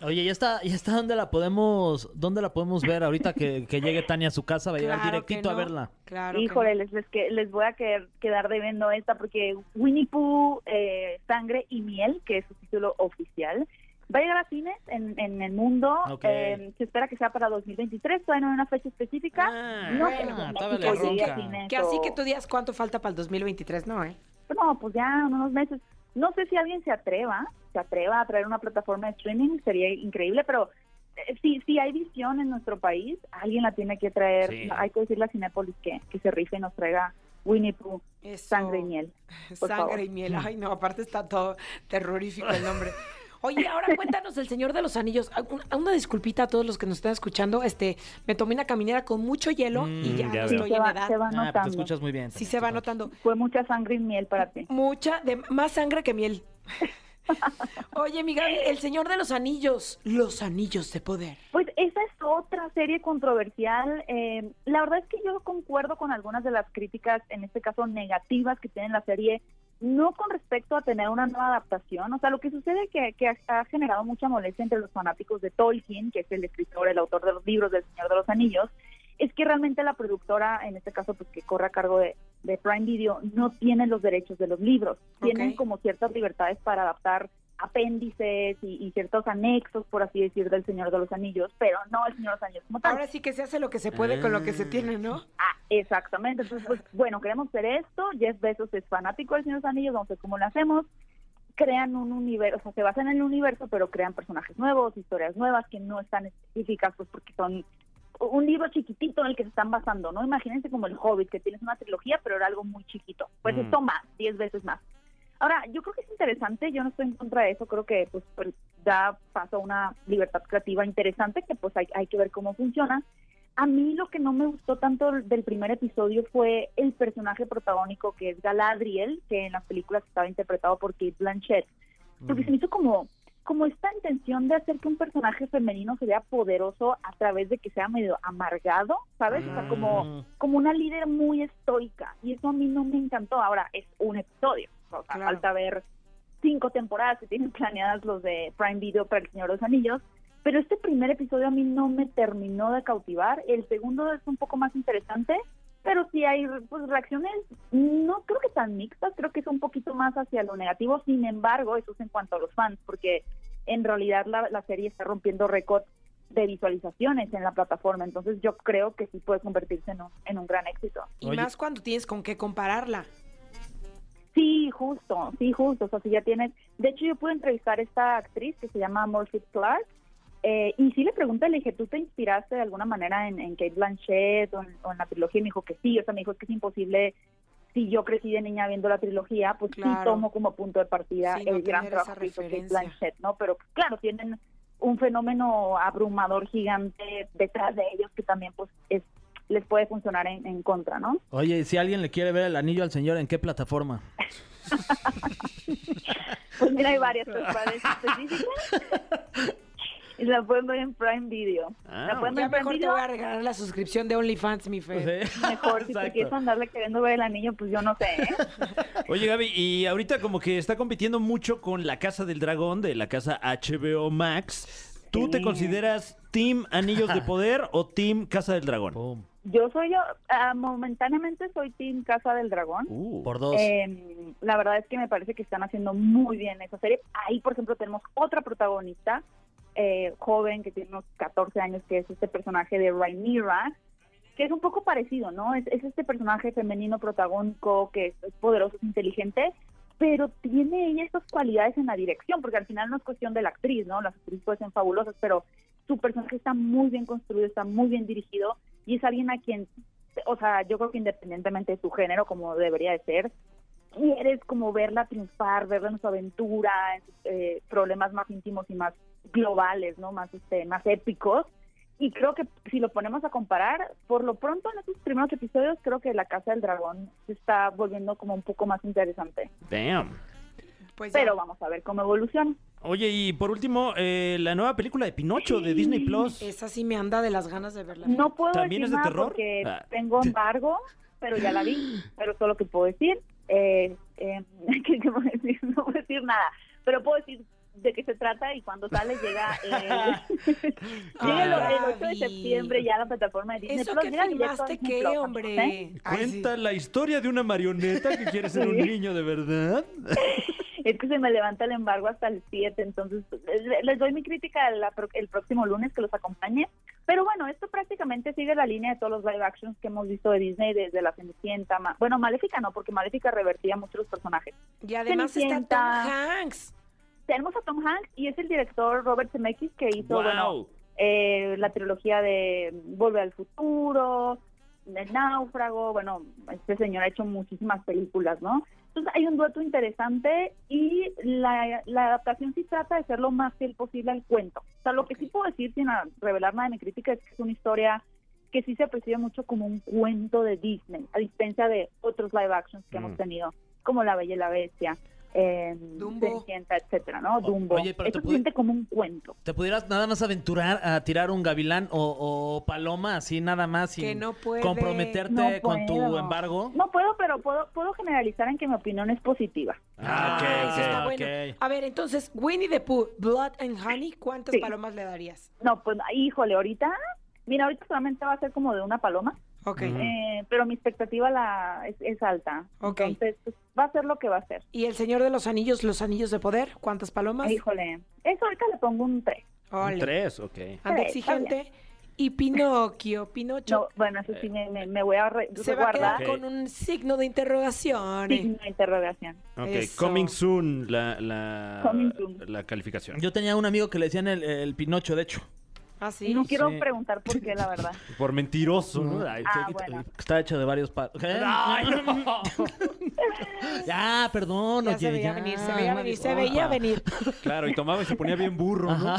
Oye, ¿ya está, ya está dónde la podemos, dónde la podemos ver ahorita que, que llegue Tania a su casa? Va a llegar Claro directito a verla. Claro. que Híjole, no. les, les, que- les voy a quedar, quedar debiendo esta porque Winnie Pooh, eh, Sangre y Miel, que es su título oficial, va a llegar a cines en, en el mundo. Eh, se espera que sea para 2023, todavía no hay una fecha específica. Ah, no bueno, México Que así que tú digas cuánto falta para el 2023, ¿no, eh? No, pues ya unos meses. No sé si alguien se atreva, se atreva a traer una plataforma de streaming, sería increíble, pero eh, si, si hay visión en nuestro país, alguien la tiene que traer. Sí. Hay que decirle a Cinépolis que, que se rife y nos traiga Winnie Pooh, Eso. sangre y miel. Sangre favor. y miel. Ay, no, aparte está todo terrorífico el nombre. Oye, ahora cuéntanos El Señor de los Anillos. Ah, un- Una disculpita a todos los que nos están escuchando. Este, me tomé una caminera con mucho hielo y Mm, ya, ya estoy se en va, edad. se va Ah, pues te notando. escuchas muy bien. Sí se va notando. Fue mucha sangre y miel para ti. Mucha, de más sangre que miel. Oye, mi Gaby, El Señor de los Anillos. Los Anillos de Poder. Pues esa es otra serie controversial. Eh, la verdad es que yo concuerdo con algunas de las críticas, en este caso negativas, que tiene la serie, no con respecto a tener una nueva adaptación. O sea, lo que sucede es que, que ha, generado mucha molestia entre los fanáticos de Tolkien, que es el escritor, el autor de los libros del Señor de los Anillos, es que realmente la productora, en este caso, pues que corre a cargo de, de Prime Video, no tiene los derechos de los libros. Tienen como ciertas libertades para adaptar apéndices y, y ciertos anexos, por así decir, del Señor de los Anillos, pero no el Señor de los Anillos como tal. Ahora sí que se hace lo que se puede con lo que se Ah. tiene, ¿no? Ah, exactamente. Entonces, pues, bueno, queremos hacer esto. Jeff Bezos es fanático del Señor de los Anillos, vamos a ver cómo lo hacemos. Crean un universo, o sea, se basan en el universo, pero crean personajes nuevos, historias nuevas que no están específicas, pues porque son un libro chiquitito en el que se están basando, ¿no? Imagínense como el Hobbit, que tienes una trilogía, pero era algo muy chiquito. Pues Mm. esto más, diez veces más. Ahora, yo creo que es interesante, yo no estoy en contra de eso, creo que pues, pues, da paso a una libertad creativa interesante que pues hay, hay que ver cómo funciona. A mí lo que no me gustó tanto del primer episodio fue el personaje protagónico que es Galadriel, que en las películas estaba interpretado por Kate Blanchett, porque se me hizo como como esta intención de hacer que un personaje femenino se vea poderoso a través de que sea medio amargado, ¿sabes? O sea, como, como una líder muy estoica. Y eso a mí no me encantó. Ahora, es un episodio. O sea, Claro. falta ver cinco temporadas que tienen planeadas los de Prime Video para El Señor de los Anillos. Pero este primer episodio a mí no me terminó de cautivar. El segundo es un poco más interesante, pero sí hay pues, reacciones, no creo que tan mixtas, creo que es un poquito más hacia lo negativo. Sin embargo, eso es en cuanto a los fans, porque en realidad la, la serie está rompiendo récords de visualizaciones en la plataforma. Entonces yo creo que sí puede convertirse en un, en un gran éxito. Y Oye. más cuando tienes con qué compararla. Sí, justo, sí, justo. O sea, si ya tienes. De hecho, yo pude entrevistar a esta actriz que se llama Morphy Clark. eh, y sí le pregunté, le dije, ¿tú te inspiraste de alguna manera en, en Kate Blanchett o en, o en la trilogía? Y me dijo que sí. O sea, me dijo es que es imposible. Si yo crecí de niña viendo la trilogía, pues sí tomo como punto de partida Sí, no el gran trabajo que hizo Kate. Blanchett, ¿no? Pero claro, tienen un fenómeno abrumador gigante detrás de ellos que también, pues, es, les puede funcionar en, en contra, ¿no? Oye, si alguien le quiere ver el anillo al señor, ¿en qué plataforma? Pues mira, hay varias personas específicas. Y la pueden ver en Prime Video. Ah, la pueden ver Ya en Prime mejor te voy a regalar la suscripción de OnlyFans, mi fe. Mejor, si te quieres andarle queriendo ver el anillo, pues yo no sé, ¿eh? Oye, Gaby, y ahorita como que está compitiendo mucho con La Casa del Dragón de la casa HBO Max. ¿Tú te consideras Team Anillos de Poder o Team Casa del Dragón? Yo soy yo, ah, momentáneamente soy Team Casa del Dragón. Uh, Por dos. Eh, la verdad es que me parece que están haciendo muy bien esa serie. Ahí, por ejemplo, tenemos otra protagonista eh, joven que tiene unos 14 años, que es este personaje de Rhaenyra, que es un poco parecido, ¿no? Es, es este personaje femenino protagónico que es, es poderoso, es inteligente, pero tiene ella estas cualidades en la dirección, porque al final no es cuestión de la actriz, ¿no? Las actrices pueden ser fabulosas, pero su personaje está muy bien construido, está muy bien dirigido y es alguien a quien, o sea, yo creo que independientemente de su género, como debería de ser, quieres como verla triunfar, verla en su aventura, en sus eh, problemas más íntimos y más globales, ¿no? Más, este, más épicos. Y creo que si lo ponemos a comparar, por lo pronto en estos primeros episodios, creo que La Casa del Dragón se está volviendo como un poco más interesante. damn. Pues. Pero vamos a ver cómo evoluciona. Oye, y por último, eh, la nueva película de Pinocho de Disney Plus. Esa sí me anda de las ganas de verla. No puedo ¿También decir es de terror? porque Ah. tengo embargo, pero ya la vi. Pero solo que puedo decir, eh, eh, ¿qué, qué puedo decir? No puedo decir nada, pero puedo decir de qué se trata y cuando sale llega el, llega el, el 8 de septiembre ya a la plataforma de Disney ¿Eso Plus. que firmaste qué, Plus, ¿eh? hombre? Ay, sí. Cuenta la historia de una marioneta que quiere ser un Sí. niño de verdad. Es que se me levanta el embargo hasta el 7, entonces le- les doy mi crítica la el próximo lunes que los acompañe. Pero bueno, esto prácticamente sigue la línea de todos los live actions que hemos visto de Disney desde La Cenicienta. Ma- bueno, Maléfica no, porque Maléfica revertía muchos los personajes. Y además está Tom Cenicienta. Hanks. Tenemos a Tom Hanks y es el director Robert Zemeckis que hizo, bueno, wow. eh, la trilogía de Volver al Futuro, El Náufrago, bueno, este señor ha hecho muchísimas películas, ¿no? Entonces hay un dueto interesante y la, la adaptación sí trata de ser lo más fiel posible al cuento. O sea, lo que sí puedo decir sin revelar nada de mi crítica es que es una historia que sí se percibe mucho como un cuento de Disney, a diferencia de otros live actions que Mm. hemos tenido, como La Bella y la Bestia, eh, Dumbo. Cenicienta, etcétera, ¿no? Dumbo. oye, pero Esto te se pude- siente como un cuento. ¿Te pudieras nada más aventurar a tirar un gavilán o, o paloma así nada más sin Que no puede. comprometerte No con tu embargo? No puedo, pero puedo, puedo generalizar en que mi opinión es positiva. Ah, Ah, ok, eso está bueno. A ver, entonces, Winnie the Pooh, Blood and Honey, ¿cuántas Sí. palomas le darías? No, pues, híjole, ahorita, mira, ahorita solamente va a ser como de una paloma, Ok. eh, pero mi expectativa la es, es alta. Ok. Entonces, pues, va a ser lo que va a ser. ¿Y el Señor de los Anillos, los Anillos de Poder? ¿Cuántas palomas? Híjole, eso ahorita le pongo un 3. Ole. Tres, ok. Anda exigente. Y Pinocchio, Pinocho. No, bueno, eso sí me, me- me voy a re- se va a guardar. quedar con un signo de interrogación. Signo de interrogación. Ok, Eso. coming soon la, la, Coming soon. la calificación. Yo tenía un amigo que le decían el, el Pinocho, de hecho. ¿Ah, sí? No quiero Sí. preguntar por qué, la verdad. Por mentiroso, ¿no? Ay, Ah, bueno. Está hecho de varios pa- ¿Qué? ya, perdón. Ya oye, se veía ya, venir, se veía venir, se veía venir. Claro, y tomaba y se ponía bien burro, ¿no?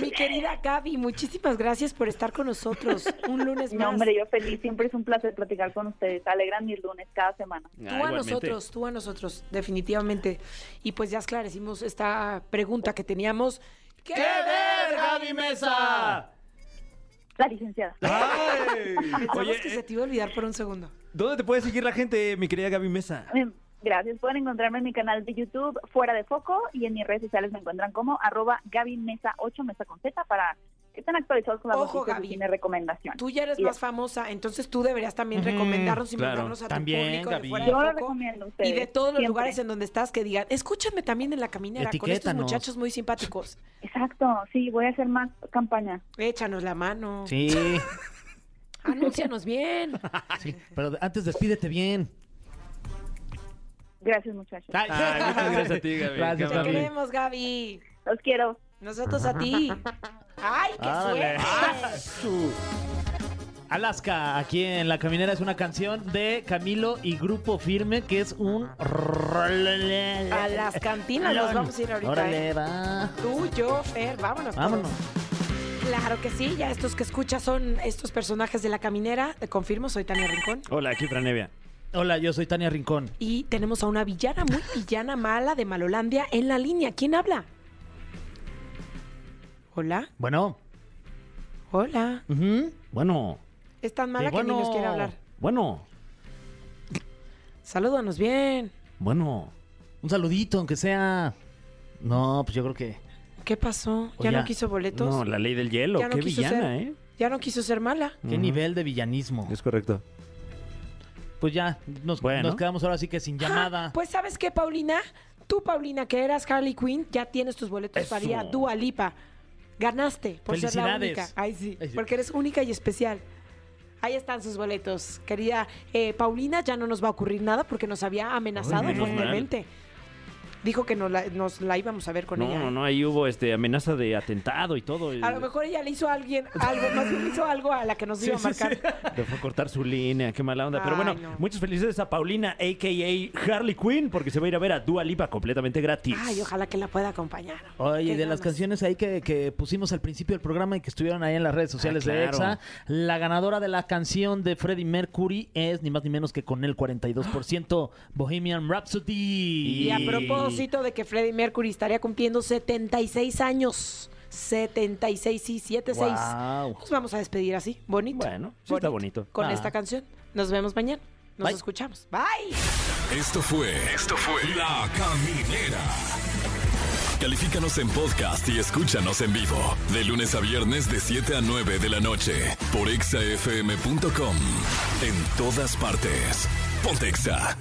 Mi querida Gaby, muchísimas gracias por estar con nosotros un lunes más. No, hombre, yo feliz. Siempre es un placer platicar con ustedes. Alegran mis lunes cada semana. Tú a igualmente. nosotros, tú a nosotros, definitivamente. Y pues ya esclarecimos esta pregunta que teníamos. ¿Qué, ver, Gaby Mesa? La licenciada. Ay. Pensamos Oye, que se eh, te iba a olvidar por un segundo. ¿dónde te puede seguir la gente, mi querida Gaby Mesa? Eh, Gracias. Pueden encontrarme en mi canal de YouTube Fuera de Foco y en mis redes sociales me encuentran como arroba Gaby Mesa 8 Mesa con Z para que estén actualizados con las Ojo, Gaby. cine recomendación. Tú ya eres Y- más famosa, entonces tú deberías también recomendarnos y claro. mandarnos a tu También, público de Gaby. fuera de Yo lo recomiendo a ustedes. Y de todos los siempre. lugares en donde estás que digan, escúchame también en la caminera con estos muchachos muy simpáticos. Exacto, sí, voy a hacer más campaña. Échanos la mano. Sí, Anúncianos bien. sí, pero antes despídete bien. Gracias, muchachos. Ay, muchas gracias a ti, Gaby. Gracias, Te Gaby. queremos, Gaby. Los quiero. Nosotros a ti. ¡Ay, qué suerte! Alaska, aquí en La Caminera es una canción de Camilo y Grupo Firme, que es un... A las cantinas nos vamos a ir ahorita. Órale, ¿eh? va. Tú, yo, Fer, vámonos. todos. Vámonos. Claro que sí, ya estos que escuchas son estos personajes de la caminera. Te confirmo, soy Tania Rincón. Hola, aquí Franevia. Hola, yo soy Tania Rincón. Y tenemos a una villana, muy villana mala de Malolandia en la línea. ¿Quién habla? Hola, Bueno. hola. ujú, Bueno, Es tan mala Sí, que ni nos quiere hablar. bueno, Salúdanos bien. bueno. Un saludito, aunque sea... No, pues yo creo que... ¿Qué pasó? ¿Ya Oye, no quiso boletos? No, la ley del hielo. Ya no Qué quiso villana, ser- ¿eh? Ya no quiso ser mala. ¿Qué nivel de villanismo? Es correcto. Pues ya, nos, Bueno. nos quedamos ahora sí que sin llamada. Ah, pues ¿sabes qué, Paulina? Tú, Paulina, que eras Harley Quinn, ya tienes tus boletos para ir a Eso. Dua Lipa. Ganaste por ser la Felicidades. única. Ay, sí, porque eres única y especial. Ahí están sus boletos. Querida eh, Paulina, ya no nos va a ocurrir nada porque nos había amenazado fuertemente. Dijo que nos la, nos la íbamos a ver con No, ella. no, no, ahí hubo este amenaza de atentado y todo. A lo mejor ella le hizo a alguien algo, más bien le hizo algo a la que nos iba a Sí, marcar. sí. Le fue a cortar su línea, qué mala onda. Pero bueno, no. muchas felicidades a Paulina, a.k.a. Harley Quinn, porque se va a ir a ver a Dua Lipa completamente gratis. Ay, ojalá que la pueda acompañar. Oye, de las canciones ahí que, que pusimos al principio del programa y que estuvieron ahí en las redes sociales de claro. EXA, la ganadora de la canción de Freddie Mercury es ni más ni menos que con el 42% Bohemian Rhapsody. Y a propósito de que Freddie Mercury estaría cumpliendo 76 años. 76, sí, 76. Wow. Nos vamos a despedir así, bonito. Bueno, sí está bonito. Con Ah. esta canción. Nos vemos mañana. Nos Bye. escuchamos. Bye. Esto fue. Esto fue. La Caminera. Califícanos en podcast y escúchanos en vivo. De lunes a viernes, de 7 a 9 de la noche. Por exafm.com. En todas partes. Pontexa.